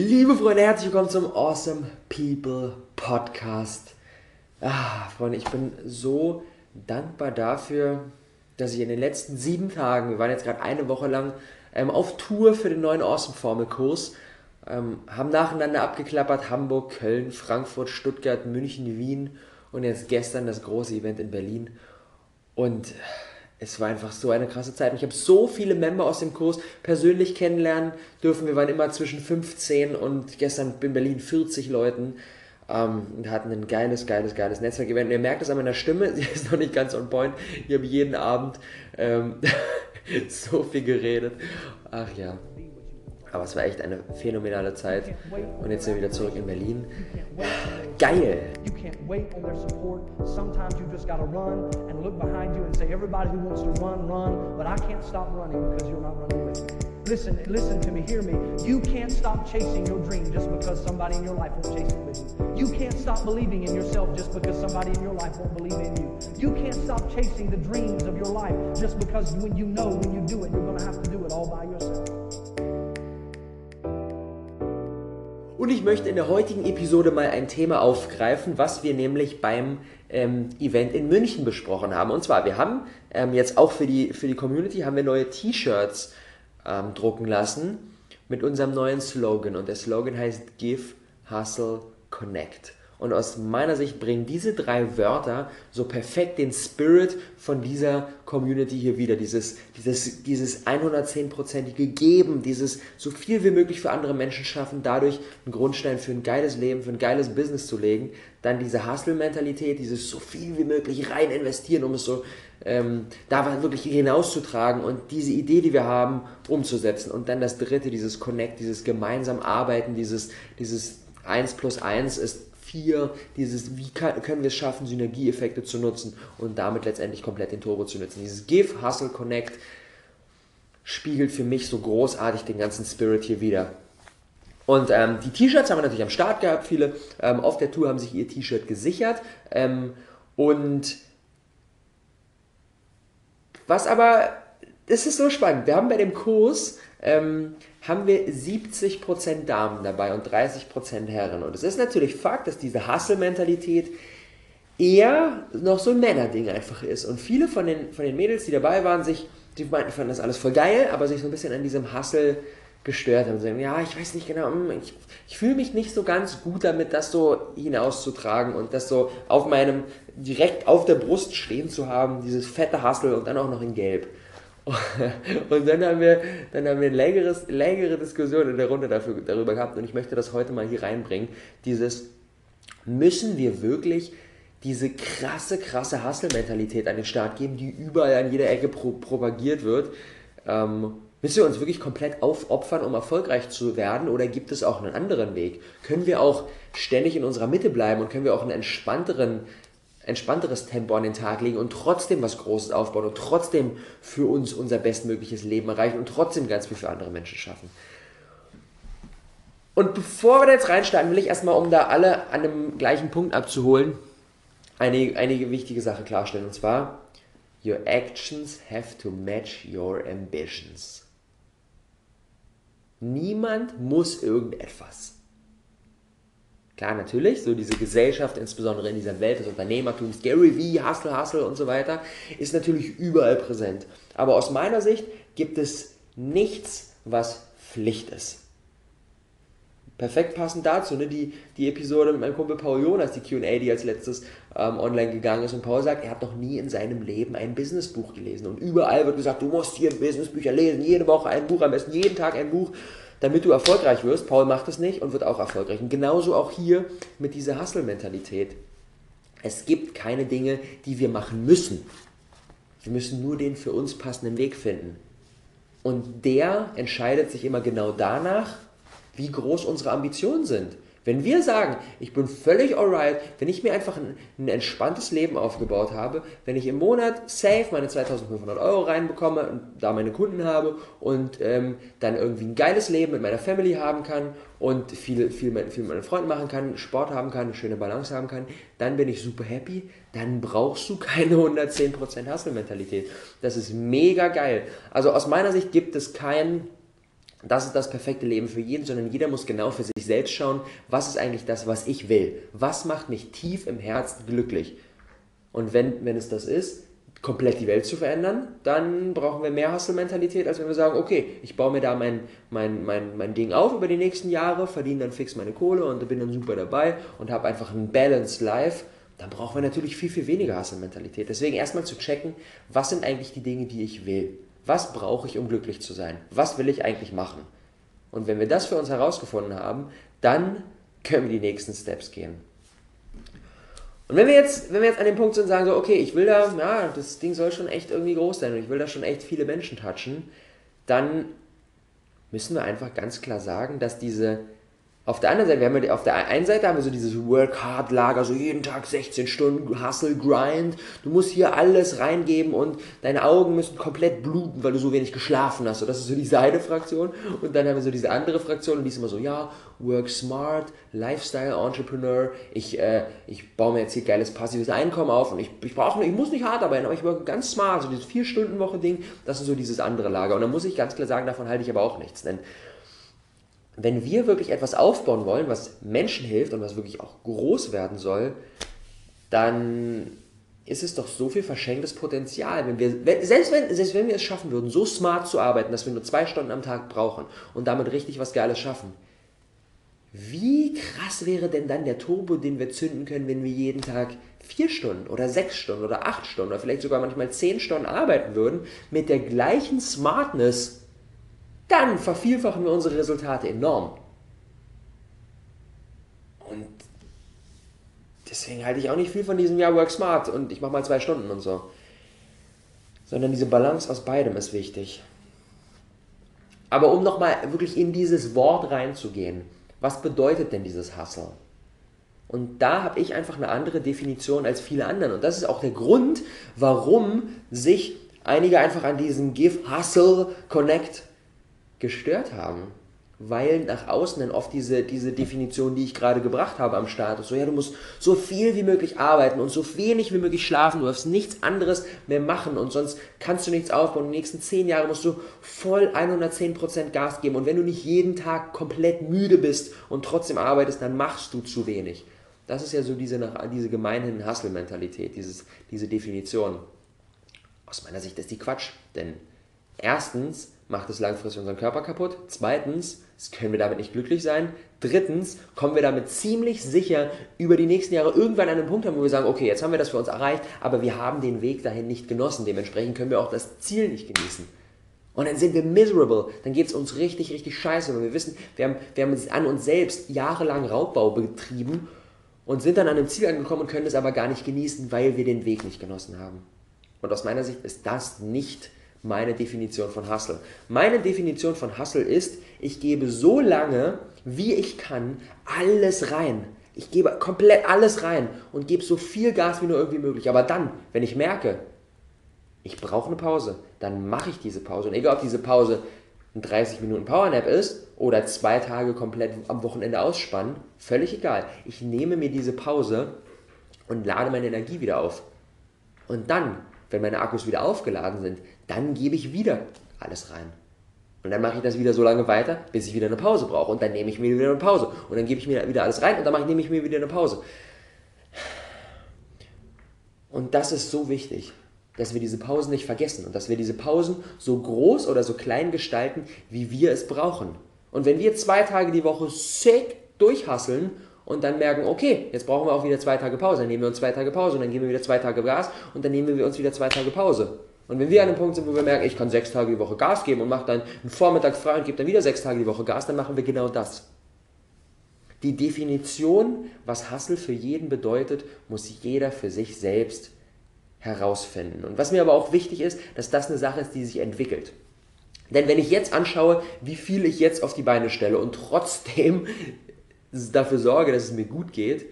Liebe Freunde, herzlich willkommen zum Awesome People Podcast. Ah, Freunde, ich bin so dankbar dafür, dass ich in den letzten sieben Tagen, wir waren jetzt gerade eine Woche lang ähm, auf Tour für den neuen Awesome Formel Kurs, ähm, haben nacheinander abgeklappert Hamburg, Köln, Frankfurt, Stuttgart, München, Wien und jetzt gestern das große Event in Berlin. Und es war einfach so eine krasse Zeit. Ich habe so viele Member aus dem Kurs persönlich kennenlernen dürfen. Wir waren immer zwischen 15 und gestern in Berlin 40 Leuten ähm, und hatten ein geiles, geiles, geiles Netzwerk-Event. Ihr merkt es an meiner Stimme, sie ist noch nicht ganz on point. Ich habe jeden Abend ähm, so viel geredet. Ach ja. Aber es war echt eine phänomenale Zeit. Und jetzt sind wir wieder zurück in Berlin. Geil! You can't wait on their support. Sometimes you just gotta run and look behind you and say, everybody who wants to run, run. But I can't stop running because you're not running with me. Listen, listen to me, hear me. You can't stop chasing your dream just because somebody in your life won't chase it with you. You can't stop believing in yourself just because somebody in your life won't believe in you. You can't stop chasing the dreams of your life just because when you know when you do it, you're going to have to do it all by yourself. Und ich möchte in der heutigen Episode mal ein Thema aufgreifen, was wir nämlich beim ähm, Event in München besprochen haben. Und zwar, wir haben ähm, jetzt auch für die, für die Community haben wir neue T-Shirts ähm, drucken lassen mit unserem neuen Slogan. Und der Slogan heißt Give, Hustle, Connect. Und aus meiner Sicht bringen diese drei Wörter so perfekt den Spirit von dieser Community hier wieder. Dieses, dieses, dieses 110-prozentige Geben, dieses so viel wie möglich für andere Menschen schaffen, dadurch einen Grundstein für ein geiles Leben, für ein geiles Business zu legen. Dann diese Hustle-Mentalität, dieses so viel wie möglich rein investieren, um es so ähm, da wirklich hinauszutragen und diese Idee, die wir haben, umzusetzen. Und dann das dritte, dieses Connect, dieses gemeinsam Arbeiten, dieses, dieses 1 plus 1 ist 4, dieses, wie kann, können wir es schaffen, Synergieeffekte zu nutzen und damit letztendlich komplett den Turbo zu nutzen. Dieses Give, Hustle, Connect spiegelt für mich so großartig den ganzen Spirit hier wieder. Und ähm, die T-Shirts haben wir natürlich am Start gehabt. Viele ähm, auf der Tour haben sich ihr T-Shirt gesichert. Ähm, und was aber, das ist so spannend. Wir haben bei dem Kurs ähm, haben wir 70% Damen dabei und 30% Herren. Und es ist natürlich Fakt, dass diese Hustle-Mentalität eher noch so ein Männerding einfach ist. Und viele von den, von den Mädels, die dabei waren, sich, die meinten, fanden das alles voll geil, aber sich so ein bisschen an diesem Hustle gestört haben. Sagen, ja, ich weiß nicht genau, hm, ich, ich fühle mich nicht so ganz gut damit, das so hinauszutragen und das so auf meinem, direkt auf der Brust stehen zu haben, dieses fette Hustle und dann auch noch in Gelb. Und dann haben wir, dann haben wir längeres, längere Diskussion in der Runde dafür, darüber gehabt und ich möchte das heute mal hier reinbringen. Dieses, müssen wir wirklich diese krasse, krasse Hustle-Mentalität an den Start geben, die überall an jeder Ecke pro propagiert wird? Ähm, müssen wir uns wirklich komplett aufopfern, um erfolgreich zu werden oder gibt es auch einen anderen Weg? Können wir auch ständig in unserer Mitte bleiben und können wir auch einen entspannteren entspannteres Tempo an den Tag legen und trotzdem was Großes aufbauen und trotzdem für uns unser bestmögliches Leben erreichen und trotzdem ganz viel für andere Menschen schaffen. Und bevor wir da jetzt reinstarten, will ich erstmal, um da alle an dem gleichen Punkt abzuholen, einige, einige wichtige Sachen klarstellen. Und zwar, your actions have to match your ambitions. Niemand muss irgendetwas. Klar, natürlich, so diese Gesellschaft, insbesondere in dieser Welt des Unternehmertums, Gary Vee, Hustle, Hustle und so weiter, ist natürlich überall präsent. Aber aus meiner Sicht gibt es nichts, was Pflicht ist. Perfekt passend dazu, ne? die, die Episode mit meinem Kumpel Paul Jonas, die QA, die als letztes ähm, online gegangen ist. Und Paul sagt, er hat noch nie in seinem Leben ein Businessbuch gelesen. Und überall wird gesagt, du musst hier Businessbücher lesen, jede Woche ein Buch, am besten jeden Tag ein Buch damit du erfolgreich wirst. Paul macht es nicht und wird auch erfolgreich. Und genauso auch hier mit dieser Hustle-Mentalität. Es gibt keine Dinge, die wir machen müssen. Wir müssen nur den für uns passenden Weg finden. Und der entscheidet sich immer genau danach, wie groß unsere Ambitionen sind. Wenn wir sagen, ich bin völlig alright, wenn ich mir einfach ein, ein, entspanntes Leben aufgebaut habe, wenn ich im Monat safe meine 2500 Euro reinbekomme und da meine Kunden habe und ähm, dann irgendwie ein geiles Leben mit meiner Family haben kann und viel, viel, mit, viel mit meinen Freunden machen kann, Sport haben kann, eine schöne Balance haben kann, dann bin ich super happy, dann brauchst du keine 110% Hustle-Mentalität. Das ist mega geil. Also aus meiner Sicht gibt es kein das ist das perfekte Leben für jeden, sondern jeder muss genau für sich selbst schauen, was ist eigentlich das, was ich will? Was macht mich tief im Herzen glücklich? Und wenn, wenn es das ist, komplett die Welt zu verändern, dann brauchen wir mehr Hustle-Mentalität, als wenn wir sagen, okay, ich baue mir da mein, mein, mein, mein Ding auf über die nächsten Jahre, verdiene dann fix meine Kohle und bin dann super dabei und habe einfach ein balanced Life. Dann brauchen wir natürlich viel, viel weniger Hustle-Mentalität. Deswegen erstmal zu checken, was sind eigentlich die Dinge, die ich will? Was brauche ich, um glücklich zu sein? Was will ich eigentlich machen? Und wenn wir das für uns herausgefunden haben, dann können wir die nächsten Steps gehen. Und wenn wir jetzt, wenn wir jetzt an dem Punkt sind und sagen so, okay, ich will da, ja, das Ding soll schon echt irgendwie groß sein und ich will da schon echt viele Menschen touchen, dann müssen wir einfach ganz klar sagen, dass diese auf der anderen Seite, wir haben auf der einen Seite haben wir so dieses Work-Hard-Lager, so jeden Tag 16 Stunden Hustle, Grind. Du musst hier alles reingeben und deine Augen müssen komplett bluten, weil du so wenig geschlafen hast. So, das ist so diese eine Fraktion. Und dann haben wir so diese andere Fraktion und die ist immer so, ja, Work Smart, Lifestyle Entrepreneur. Ich, äh, ich baue mir jetzt hier geiles passives Einkommen auf und ich, ich brauche ich muss nicht hart arbeiten, aber ich work ganz smart. So dieses 4-Stunden-Woche-Ding, das ist so dieses andere Lager. Und dann muss ich ganz klar sagen, davon halte ich aber auch nichts. Denn wenn wir wirklich etwas aufbauen wollen, was Menschen hilft und was wirklich auch groß werden soll, dann ist es doch so viel verschenktes Potenzial. Wenn wir, selbst, wenn, selbst wenn wir es schaffen würden, so smart zu arbeiten, dass wir nur zwei Stunden am Tag brauchen und damit richtig was Geiles schaffen, wie krass wäre denn dann der Turbo, den wir zünden können, wenn wir jeden Tag vier Stunden oder sechs Stunden oder acht Stunden oder vielleicht sogar manchmal zehn Stunden arbeiten würden mit der gleichen Smartness, dann vervielfachen wir unsere Resultate enorm. Und deswegen halte ich auch nicht viel von diesem Ja, Work Smart und ich mache mal zwei Stunden und so. Sondern diese Balance aus beidem ist wichtig. Aber um nochmal wirklich in dieses Wort reinzugehen, was bedeutet denn dieses Hustle? Und da habe ich einfach eine andere Definition als viele anderen. Und das ist auch der Grund, warum sich einige einfach an diesen Give, Hustle, Connect gestört haben. Weil nach außen dann oft diese, diese Definition, die ich gerade gebracht habe am Start, ist so, ja, du musst so viel wie möglich arbeiten und so wenig wie möglich schlafen, du darfst nichts anderes mehr machen und sonst kannst du nichts aufbauen. Die nächsten zehn Jahre musst du voll 110% Gas geben und wenn du nicht jeden Tag komplett müde bist und trotzdem arbeitest, dann machst du zu wenig. Das ist ja so diese, diese gemeinhin Hustle-Mentalität, diese Definition. Aus meiner Sicht ist die Quatsch, denn erstens macht es langfristig unseren Körper kaputt. Zweitens, können wir damit nicht glücklich sein. Drittens, kommen wir damit ziemlich sicher über die nächsten Jahre irgendwann an einen Punkt haben, wo wir sagen, okay, jetzt haben wir das für uns erreicht, aber wir haben den Weg dahin nicht genossen. Dementsprechend können wir auch das Ziel nicht genießen. Und dann sind wir miserable. Dann geht es uns richtig, richtig scheiße. Weil wir wissen, wir haben, wir haben an uns selbst jahrelang Raubbau betrieben und sind dann an einem Ziel angekommen und können es aber gar nicht genießen, weil wir den Weg nicht genossen haben. Und aus meiner Sicht ist das nicht meine Definition von Hustle. Meine Definition von Hustle ist, ich gebe so lange, wie ich kann, alles rein. Ich gebe komplett alles rein und gebe so viel Gas wie nur irgendwie möglich. Aber dann, wenn ich merke, ich brauche eine Pause, dann mache ich diese Pause. Und egal, ob diese Pause ein 30 Minuten Powernap ist oder zwei Tage komplett am Wochenende ausspannen, völlig egal. Ich nehme mir diese Pause und lade meine Energie wieder auf. Und dann, wenn meine Akkus wieder aufgeladen sind, dann gebe ich wieder alles rein. Und dann mache ich das wieder so lange weiter, bis ich wieder eine Pause brauche. Und dann nehme ich mir wieder eine Pause. Und dann gebe ich mir wieder alles rein und dann nehme ich mir wieder eine Pause. Und das ist so wichtig, dass wir diese Pausen nicht vergessen und dass wir diese Pausen so groß oder so klein gestalten, wie wir es brauchen. Und wenn wir zwei Tage die Woche sick durchhasseln und dann merken, okay, jetzt brauchen wir auch wieder zwei Tage Pause, dann nehmen wir uns zwei Tage Pause und dann geben wir wieder zwei Tage Gas und dann nehmen wir uns wieder zwei Tage Pause. Und wenn wir an einem Punkt sind, wo wir merken, ich kann sechs Tage die Woche Gas geben und mache dann einen Vormittag frei und gebe dann wieder sechs Tage die Woche Gas, dann machen wir genau das. Die Definition, was Hustle für jeden bedeutet, muss jeder für sich selbst herausfinden. Und was mir aber auch wichtig ist, dass das eine Sache ist, die sich entwickelt. Denn wenn ich jetzt anschaue, wie viel ich jetzt auf die Beine stelle und trotzdem dafür sorge, dass es mir gut geht,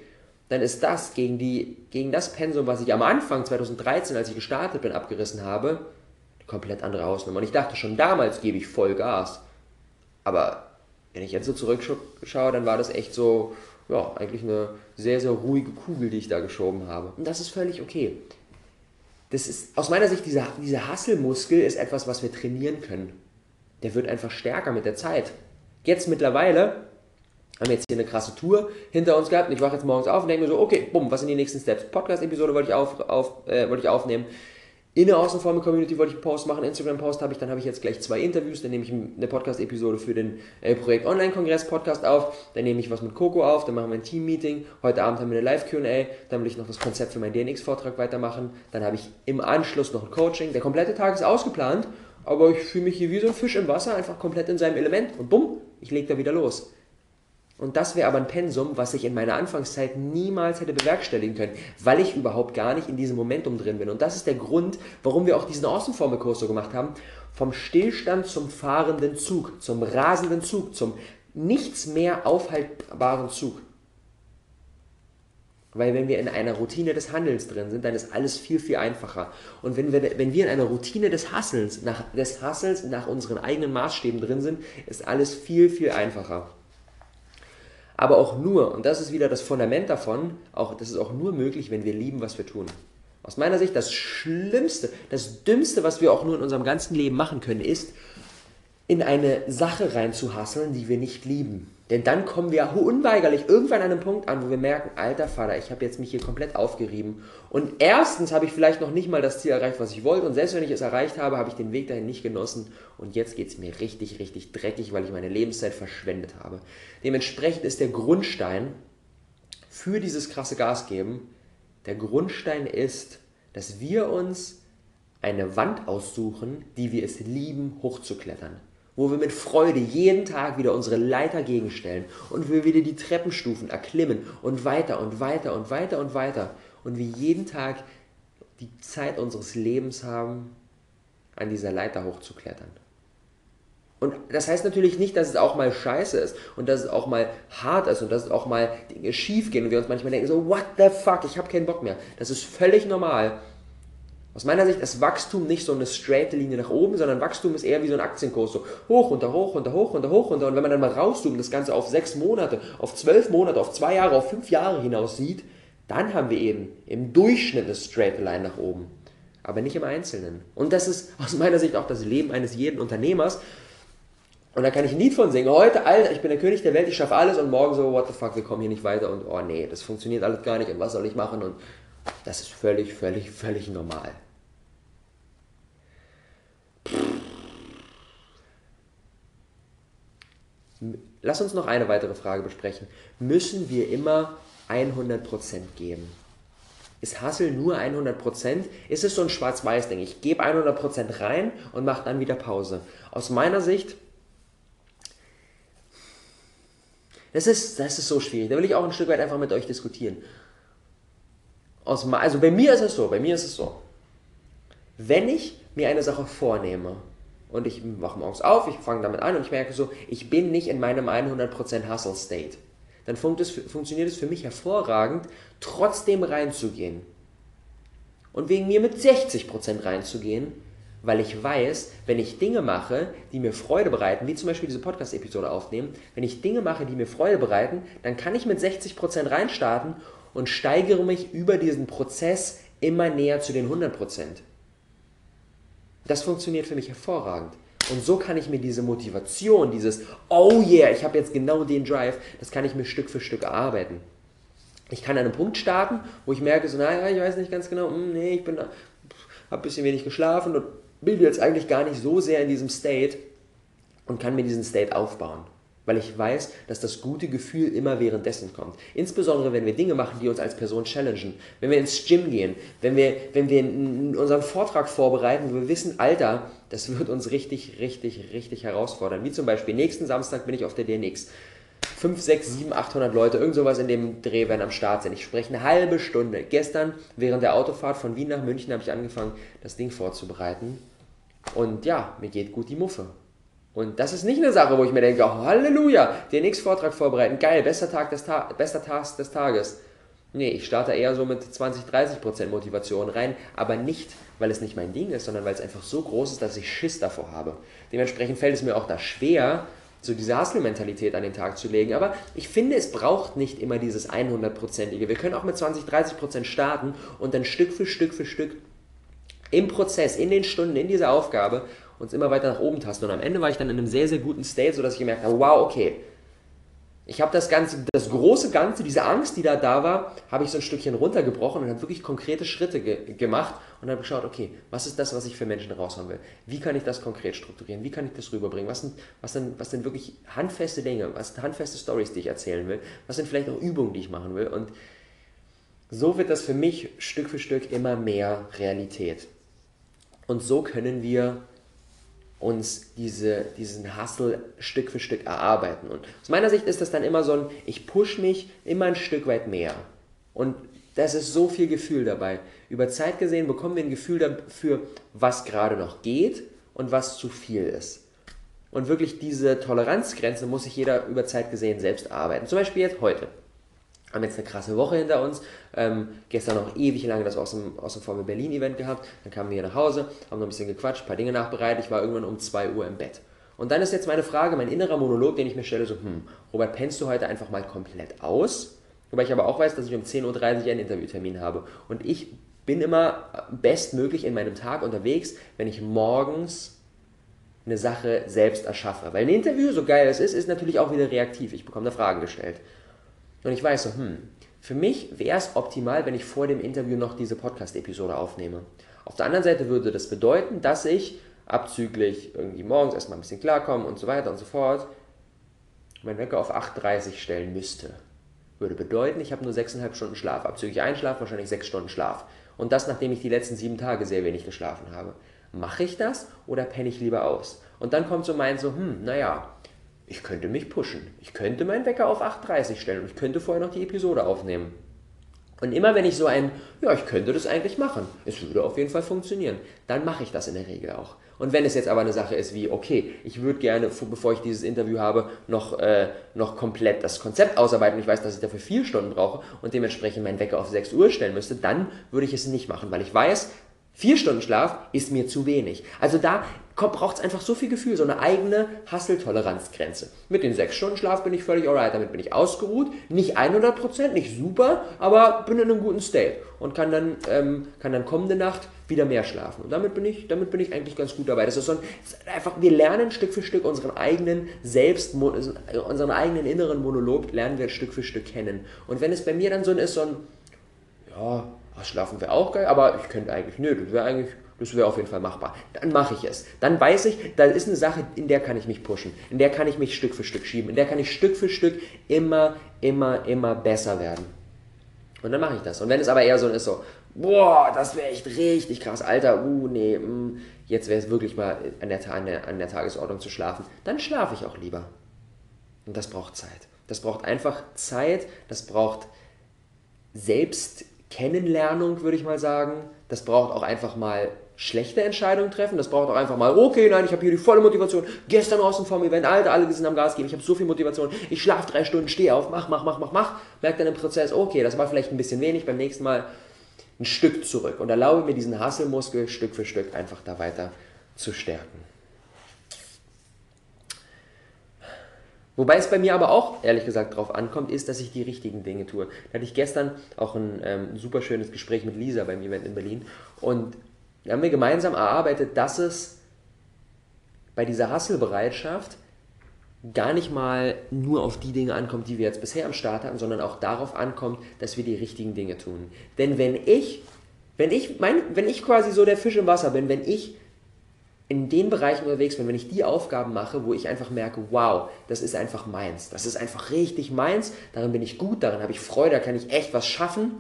dann ist das gegen, die, gegen das Pensum, was ich am Anfang 2013, als ich gestartet bin, abgerissen habe, eine komplett andere Hausnummer. Und ich dachte schon damals gebe ich voll Gas. Aber wenn ich jetzt so zurückschaue, dann war das echt so, ja, eigentlich eine sehr, sehr ruhige Kugel, die ich da geschoben habe. Und das ist völlig okay. Das ist, aus meiner Sicht, dieser, dieser Hasselmuskel ist etwas, was wir trainieren können. der wird einfach stärker mit der Zeit. Jetzt mittlerweile haben jetzt hier eine krasse Tour hinter uns gehabt und ich wache jetzt morgens auf und denke mir so, okay, bumm, was sind die nächsten Steps? Podcast-Episode wollte ich, auf, auf, äh, wollte ich aufnehmen. In der Außenformel Community wollte ich einen Post machen, Instagram-Post habe ich, dann habe ich jetzt gleich zwei Interviews, dann nehme ich eine Podcast-Episode für den äh, Projekt Online-Kongress-Podcast auf, dann nehme ich was mit Coco auf, dann machen wir ein Team-Meeting, heute Abend haben wir eine Live-Q&A, dann will ich noch das Konzept für meinen DNX-Vortrag weitermachen, dann habe ich im Anschluss noch ein Coaching, der komplette Tag ist ausgeplant, aber ich fühle mich hier wie so ein Fisch im Wasser, einfach komplett in seinem Element und bumm, ich lege da wieder los. Und das wäre aber ein Pensum, was ich in meiner Anfangszeit niemals hätte bewerkstelligen können, weil ich überhaupt gar nicht in diesem Momentum drin bin. Und das ist der Grund, warum wir auch diesen Außenformelkurs so gemacht haben. Vom Stillstand zum fahrenden Zug, zum rasenden Zug, zum nichts mehr aufhaltbaren Zug. Weil wenn wir in einer Routine des Handelns drin sind, dann ist alles viel, viel einfacher. Und wenn wir, wenn wir in einer Routine des Hasselns, nach, des Hassels nach unseren eigenen Maßstäben drin sind, ist alles viel, viel einfacher aber auch nur, und das ist wieder das Fundament davon, auch, das ist auch nur möglich, wenn wir lieben, was wir tun. Aus meiner Sicht das Schlimmste, das Dümmste, was wir auch nur in unserem ganzen Leben machen können, ist, in eine Sache reinzuhasseln, die wir nicht lieben. Denn dann kommen wir unweigerlich irgendwann an einem Punkt an, wo wir merken, alter Vater, ich habe jetzt mich hier komplett aufgerieben. Und erstens habe ich vielleicht noch nicht mal das Ziel erreicht, was ich wollte. Und selbst wenn ich es erreicht habe, habe ich den Weg dahin nicht genossen. Und jetzt geht es mir richtig, richtig dreckig, weil ich meine Lebenszeit verschwendet habe. Dementsprechend ist der Grundstein für dieses krasse Gas geben, der Grundstein ist, dass wir uns eine Wand aussuchen, die wir es lieben, hochzuklettern wo wir mit Freude jeden Tag wieder unsere Leiter gegenstellen und wir wieder die Treppenstufen erklimmen und weiter und weiter und weiter und weiter und wir jeden Tag die Zeit unseres Lebens haben, an dieser Leiter hochzuklettern. Und das heißt natürlich nicht, dass es auch mal scheiße ist und dass es auch mal hart ist und dass es auch mal Dinge schief gehen und wir uns manchmal denken so, what the fuck, ich habe keinen Bock mehr. Das ist völlig normal. Aus meiner Sicht ist Wachstum nicht so eine straight Linie nach oben, sondern Wachstum ist eher wie so ein Aktienkurs, so hoch, runter, hoch, runter, hoch, runter, hoch, runter. Und wenn man dann mal rauszoomt, das Ganze auf sechs Monate, auf zwölf Monate, auf zwei Jahre, auf fünf Jahre hinaus sieht, dann haben wir eben im Durchschnitt eine straight Line nach oben. Aber nicht im Einzelnen. Und das ist aus meiner Sicht auch das Leben eines jeden Unternehmers. Und da kann ich ein Lied von singen. Heute, Alter, ich bin der König der Welt, ich schaffe alles und morgen so, what the fuck, wir kommen hier nicht weiter und oh nee, das funktioniert alles gar nicht und was soll ich machen? Und das ist völlig, völlig, völlig normal. Lass uns noch eine weitere Frage besprechen. Müssen wir immer 100% geben? Ist Hustle nur 100%? Ist es so ein Schwarz-Weiß-Ding? Ich gebe 100% rein und mache dann wieder Pause. Aus meiner Sicht, das ist, das ist so schwierig. Da will ich auch ein Stück weit einfach mit euch diskutieren. Aus, also bei mir ist es so, bei mir ist es so. Wenn ich mir eine Sache vornehme und ich wache morgens auf, ich fange damit an und ich merke so, ich bin nicht in meinem 100% Hustle-State, dann funkt es, funktioniert es für mich hervorragend, trotzdem reinzugehen. Und wegen mir mit 60% reinzugehen, weil ich weiß, wenn ich Dinge mache, die mir Freude bereiten, wie zum Beispiel diese Podcast-Episode aufnehmen, wenn ich Dinge mache, die mir Freude bereiten, dann kann ich mit 60% reinstarten und steigere mich über diesen Prozess immer näher zu den 100%. Das funktioniert für mich hervorragend. Und so kann ich mir diese Motivation, dieses Oh yeah, ich habe jetzt genau den Drive, das kann ich mir Stück für Stück erarbeiten. Ich kann an einem Punkt starten, wo ich merke, so, naja, ich weiß nicht ganz genau, hm, nee, ich bin, habe ein bisschen wenig geschlafen und bin jetzt eigentlich gar nicht so sehr in diesem State und kann mir diesen State aufbauen weil ich weiß, dass das gute Gefühl immer währenddessen kommt. Insbesondere, wenn wir Dinge machen, die uns als Person challengen. Wenn wir ins Gym gehen, wenn wir, wenn wir unseren Vortrag vorbereiten, wo wir wissen, Alter, das wird uns richtig, richtig, richtig herausfordern. Wie zum Beispiel, nächsten Samstag bin ich auf der DNX. 5, 6, 7, 800 Leute, irgend sowas in dem Dreh werden am Start sein. Ich spreche eine halbe Stunde. Gestern, während der Autofahrt von Wien nach München, habe ich angefangen, das Ding vorzubereiten. Und ja, mir geht gut die Muffe. Und das ist nicht eine Sache, wo ich mir denke, oh, Halleluja, den X-Vortrag vorbereiten, geil, bester Tag des, Ta bester Tag des Tages. Nee, ich starte eher so mit 20, 30 Prozent Motivation rein, aber nicht, weil es nicht mein Ding ist, sondern weil es einfach so groß ist, dass ich Schiss davor habe. Dementsprechend fällt es mir auch da schwer, so diese Hustle-Mentalität an den Tag zu legen. Aber ich finde, es braucht nicht immer dieses 100-prozentige. Wir können auch mit 20, 30 Prozent starten und dann Stück für Stück für Stück im Prozess, in den Stunden, in dieser Aufgabe uns immer weiter nach oben tasten. Und am Ende war ich dann in einem sehr, sehr guten State, sodass ich gemerkt habe, wow, okay, ich habe das Ganze, das große Ganze, diese Angst, die da da war, habe ich so ein Stückchen runtergebrochen und habe wirklich konkrete Schritte ge gemacht und habe geschaut, okay, was ist das, was ich für Menschen raushauen will? Wie kann ich das konkret strukturieren? Wie kann ich das rüberbringen? Was sind, was sind, was sind wirklich handfeste Dinge? Was sind handfeste Stories, die ich erzählen will? Was sind vielleicht auch Übungen, die ich machen will? Und so wird das für mich Stück für Stück immer mehr Realität. Und so können wir uns diese, diesen Hustle Stück für Stück erarbeiten. Und aus meiner Sicht ist das dann immer so ein, ich push mich immer ein Stück weit mehr. Und das ist so viel Gefühl dabei. Über Zeit gesehen bekommen wir ein Gefühl dafür, was gerade noch geht und was zu viel ist. Und wirklich diese Toleranzgrenze muss sich jeder über Zeit gesehen selbst arbeiten. Zum Beispiel jetzt heute haben jetzt eine krasse Woche hinter uns. Ähm, gestern noch ewig lange das aus dem, aus dem Formel Berlin Event gehabt. Dann kamen wir hier nach Hause, haben noch ein bisschen gequatscht, ein paar Dinge nachbereitet. Ich war irgendwann um 2 Uhr im Bett. Und dann ist jetzt meine Frage, mein innerer Monolog, den ich mir stelle, so, hm, Robert, pennst du heute einfach mal komplett aus? Wobei ich aber auch weiß, dass ich um 10.30 Uhr einen Interviewtermin habe. Und ich bin immer bestmöglich in meinem Tag unterwegs, wenn ich morgens eine Sache selbst erschaffe. Weil ein Interview, so geil es ist, ist natürlich auch wieder reaktiv. Ich bekomme da Fragen gestellt. Und ich weiß so, hm, für mich wäre es optimal, wenn ich vor dem Interview noch diese Podcast-Episode aufnehme. Auf der anderen Seite würde das bedeuten, dass ich abzüglich irgendwie morgens erstmal ein bisschen klarkomme und so weiter und so fort, meinen Wecker auf 8.30 stellen müsste. Würde bedeuten, ich habe nur 6,5 Stunden Schlaf. Abzüglich Einschlaf wahrscheinlich 6 Stunden Schlaf. Und das, nachdem ich die letzten 7 Tage sehr wenig geschlafen habe. Mache ich das oder penne ich lieber aus? Und dann kommt so mein so, hm, naja, ich könnte mich pushen. Ich könnte meinen Wecker auf 8.30 stellen und ich könnte vorher noch die Episode aufnehmen. Und immer wenn ich so ein, ja, ich könnte das eigentlich machen, es würde auf jeden Fall funktionieren, dann mache ich das in der Regel auch. Und wenn es jetzt aber eine Sache ist wie, okay, ich würde gerne, bevor ich dieses Interview habe, noch, äh, noch komplett das Konzept ausarbeiten ich weiß, dass ich dafür vier Stunden brauche und dementsprechend meinen Wecker auf 6 Uhr stellen müsste, dann würde ich es nicht machen, weil ich weiß, Vier Stunden Schlaf ist mir zu wenig. Also da braucht es einfach so viel Gefühl, so eine eigene Hustle-Toleranzgrenze. Mit den sechs Stunden Schlaf bin ich völlig alright, damit bin ich ausgeruht. Nicht 100%, nicht super, aber bin in einem guten State und kann dann, ähm, kann dann kommende Nacht wieder mehr schlafen. Und damit bin ich, damit bin ich eigentlich ganz gut dabei. Das ist so ein, ist einfach, wir lernen Stück für Stück unseren eigenen Selbst, unseren eigenen inneren Monolog lernen wir Stück für Stück kennen. Und wenn es bei mir dann so ist, so ein, ja, schlafen wäre auch geil, aber ich könnte eigentlich, nö, das wäre eigentlich, das wäre auf jeden Fall machbar. Dann mache ich es. Dann weiß ich, da ist eine Sache, in der kann ich mich pushen, in der kann ich mich Stück für Stück schieben, in der kann ich Stück für Stück immer, immer, immer besser werden. Und dann mache ich das. Und wenn es aber eher so ist, so, boah, das wäre echt richtig krass, Alter, uh, nee, mh, mm, jetzt wäre es wirklich mal an der, an, der, an der Tagesordnung zu schlafen, dann schlafe ich auch lieber. Und das braucht Zeit. Das braucht einfach Zeit, das braucht selbst Kennenlernung, würde ich mal sagen. Das braucht auch einfach mal schlechte Entscheidungen treffen. Das braucht auch einfach mal, okay, nein, ich habe hier die volle Motivation. Gestern außen vom Event, Alter, alle sind am Gas geben. Ich habe so viel Motivation. Ich schlafe drei Stunden, stehe auf, mach, mach, mach, mach, mach. Merke dann im Prozess, okay, das war vielleicht ein bisschen wenig. Beim nächsten Mal ein Stück zurück und erlaube mir diesen Hasselmuskel Stück für Stück einfach da weiter zu stärken. Wobei es bei mir aber auch, ehrlich gesagt, darauf ankommt, ist, dass ich die richtigen Dinge tue. Da hatte ich gestern auch ein ähm, super schönes Gespräch mit Lisa beim Event in Berlin. Und wir haben wir gemeinsam erarbeitet, dass es bei dieser Hasselbereitschaft gar nicht mal nur auf die Dinge ankommt, die wir jetzt bisher am Start hatten, sondern auch darauf ankommt, dass wir die richtigen Dinge tun. Denn wenn ich, wenn ich, mein, wenn ich quasi so der Fisch im Wasser bin, wenn ich in den Bereichen unterwegs bin, wenn ich die Aufgaben mache, wo ich einfach merke, wow, das ist einfach meins, das ist einfach richtig meins, darin bin ich gut, darin habe ich Freude, da kann ich echt was schaffen,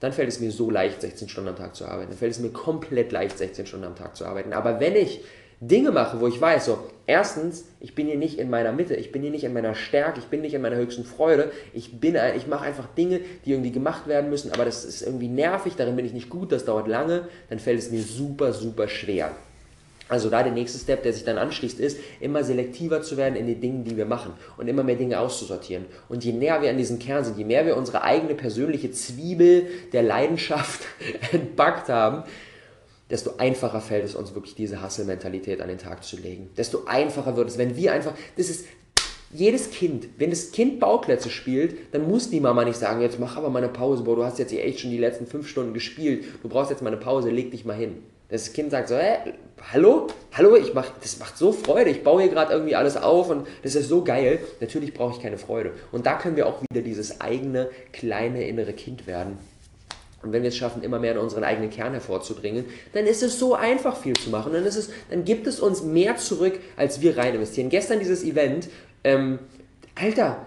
dann fällt es mir so leicht, 16 Stunden am Tag zu arbeiten. Dann fällt es mir komplett leicht, 16 Stunden am Tag zu arbeiten. Aber wenn ich Dinge mache, wo ich weiß, so, erstens, ich bin hier nicht in meiner Mitte, ich bin hier nicht in meiner Stärke, ich bin nicht in meiner höchsten Freude, ich bin, ich mache einfach Dinge, die irgendwie gemacht werden müssen, aber das ist irgendwie nervig, darin bin ich nicht gut, das dauert lange, dann fällt es mir super, super schwer. Also da der nächste Step, der sich dann anschließt, ist, immer selektiver zu werden in den Dingen, die wir machen und immer mehr Dinge auszusortieren. Und je näher wir an diesem Kern sind, je mehr wir unsere eigene persönliche Zwiebel der Leidenschaft entbackt haben, desto einfacher fällt es uns wirklich diese Hustle-Mentalität an den Tag zu legen. Desto einfacher wird es, wenn wir einfach, das ist jedes Kind, wenn das Kind Bauklötze spielt, dann muss die Mama nicht sagen, jetzt mach aber mal eine Pause, boah, du hast jetzt hier echt schon die letzten fünf Stunden gespielt, du brauchst jetzt mal eine Pause, leg dich mal hin. Das Kind sagt so, hä, hallo, hallo, ich mach, das macht so Freude, ich baue hier gerade irgendwie alles auf und das ist so geil. Natürlich brauche ich keine Freude. Und da können wir auch wieder dieses eigene, kleine innere Kind werden. Und wenn wir es schaffen, immer mehr in unseren eigenen Kern hervorzudringen, dann ist es so einfach, viel zu machen. Dann, ist es, dann gibt es uns mehr zurück, als wir rein investieren. Gestern dieses Event, ähm, Alter,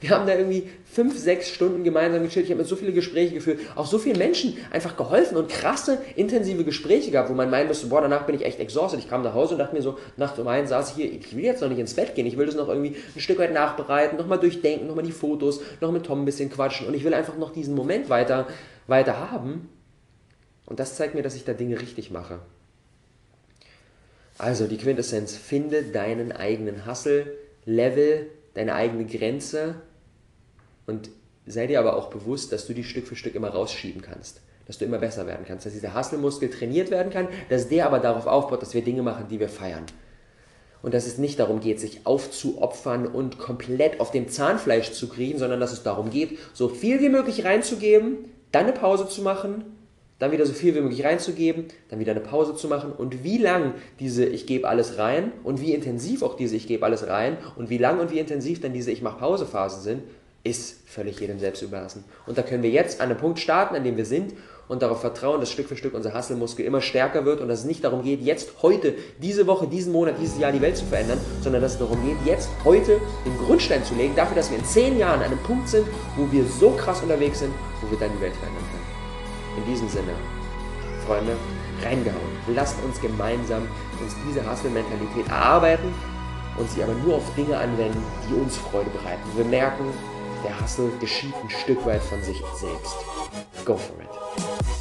wir haben da irgendwie fünf, sechs Stunden gemeinsam gechillt. Ich habe mit so viele Gespräche geführt, auch so vielen Menschen einfach geholfen und krasse, intensive Gespräche gehabt, wo man meinen müsste, boah, danach bin ich echt exhausted. Ich kam nach Hause und dachte mir so, nachts um eins saß ich hier, ich will jetzt noch nicht ins Bett gehen, ich will das noch irgendwie ein Stück weit nachbereiten, nochmal durchdenken, nochmal die Fotos, noch mit Tom ein bisschen quatschen und ich will einfach noch diesen Moment weiter, weiter haben. Und das zeigt mir, dass ich da Dinge richtig mache. Also die Quintessenz, finde deinen eigenen Hustle, Level, deine eigene Grenze und sei dir aber auch bewusst, dass du die Stück für Stück immer rausschieben kannst. Dass du immer besser werden kannst. Dass dieser Hustle-Muskel trainiert werden kann, dass der aber darauf aufbaut, dass wir Dinge machen, die wir feiern. Und dass es nicht darum geht, sich aufzuopfern und komplett auf dem Zahnfleisch zu kriegen, sondern dass es darum geht, so viel wie möglich reinzugeben, dann eine Pause zu machen, dann wieder so viel wie möglich reinzugeben, dann wieder eine Pause zu machen und wie lang diese Ich gebe alles rein und wie intensiv auch diese Ich gebe alles rein und wie lang und wie intensiv dann diese Ich mache Pause Phasen sind, ist völlig jedem selbst überlassen. Und da können wir jetzt an einem Punkt starten, an dem wir sind und darauf vertrauen, dass Stück für Stück unser Hasselmuskel immer stärker wird und dass es nicht darum geht, jetzt, heute, diese Woche, diesen Monat, dieses Jahr die Welt zu verändern, sondern dass es darum geht, jetzt, heute den Grundstein zu legen, dafür, dass wir in zehn Jahren an einem Punkt sind, wo wir so krass unterwegs sind, wo wir dann die Welt verändern können. In diesem Sinne, Freunde, reingehauen. Lasst uns gemeinsam uns diese Hustle-Mentalität erarbeiten und sie aber nur auf Dinge anwenden, die uns Freude bereiten. Wir merken, der Hustle geschieht ein Stück weit von sich selbst. Go for it.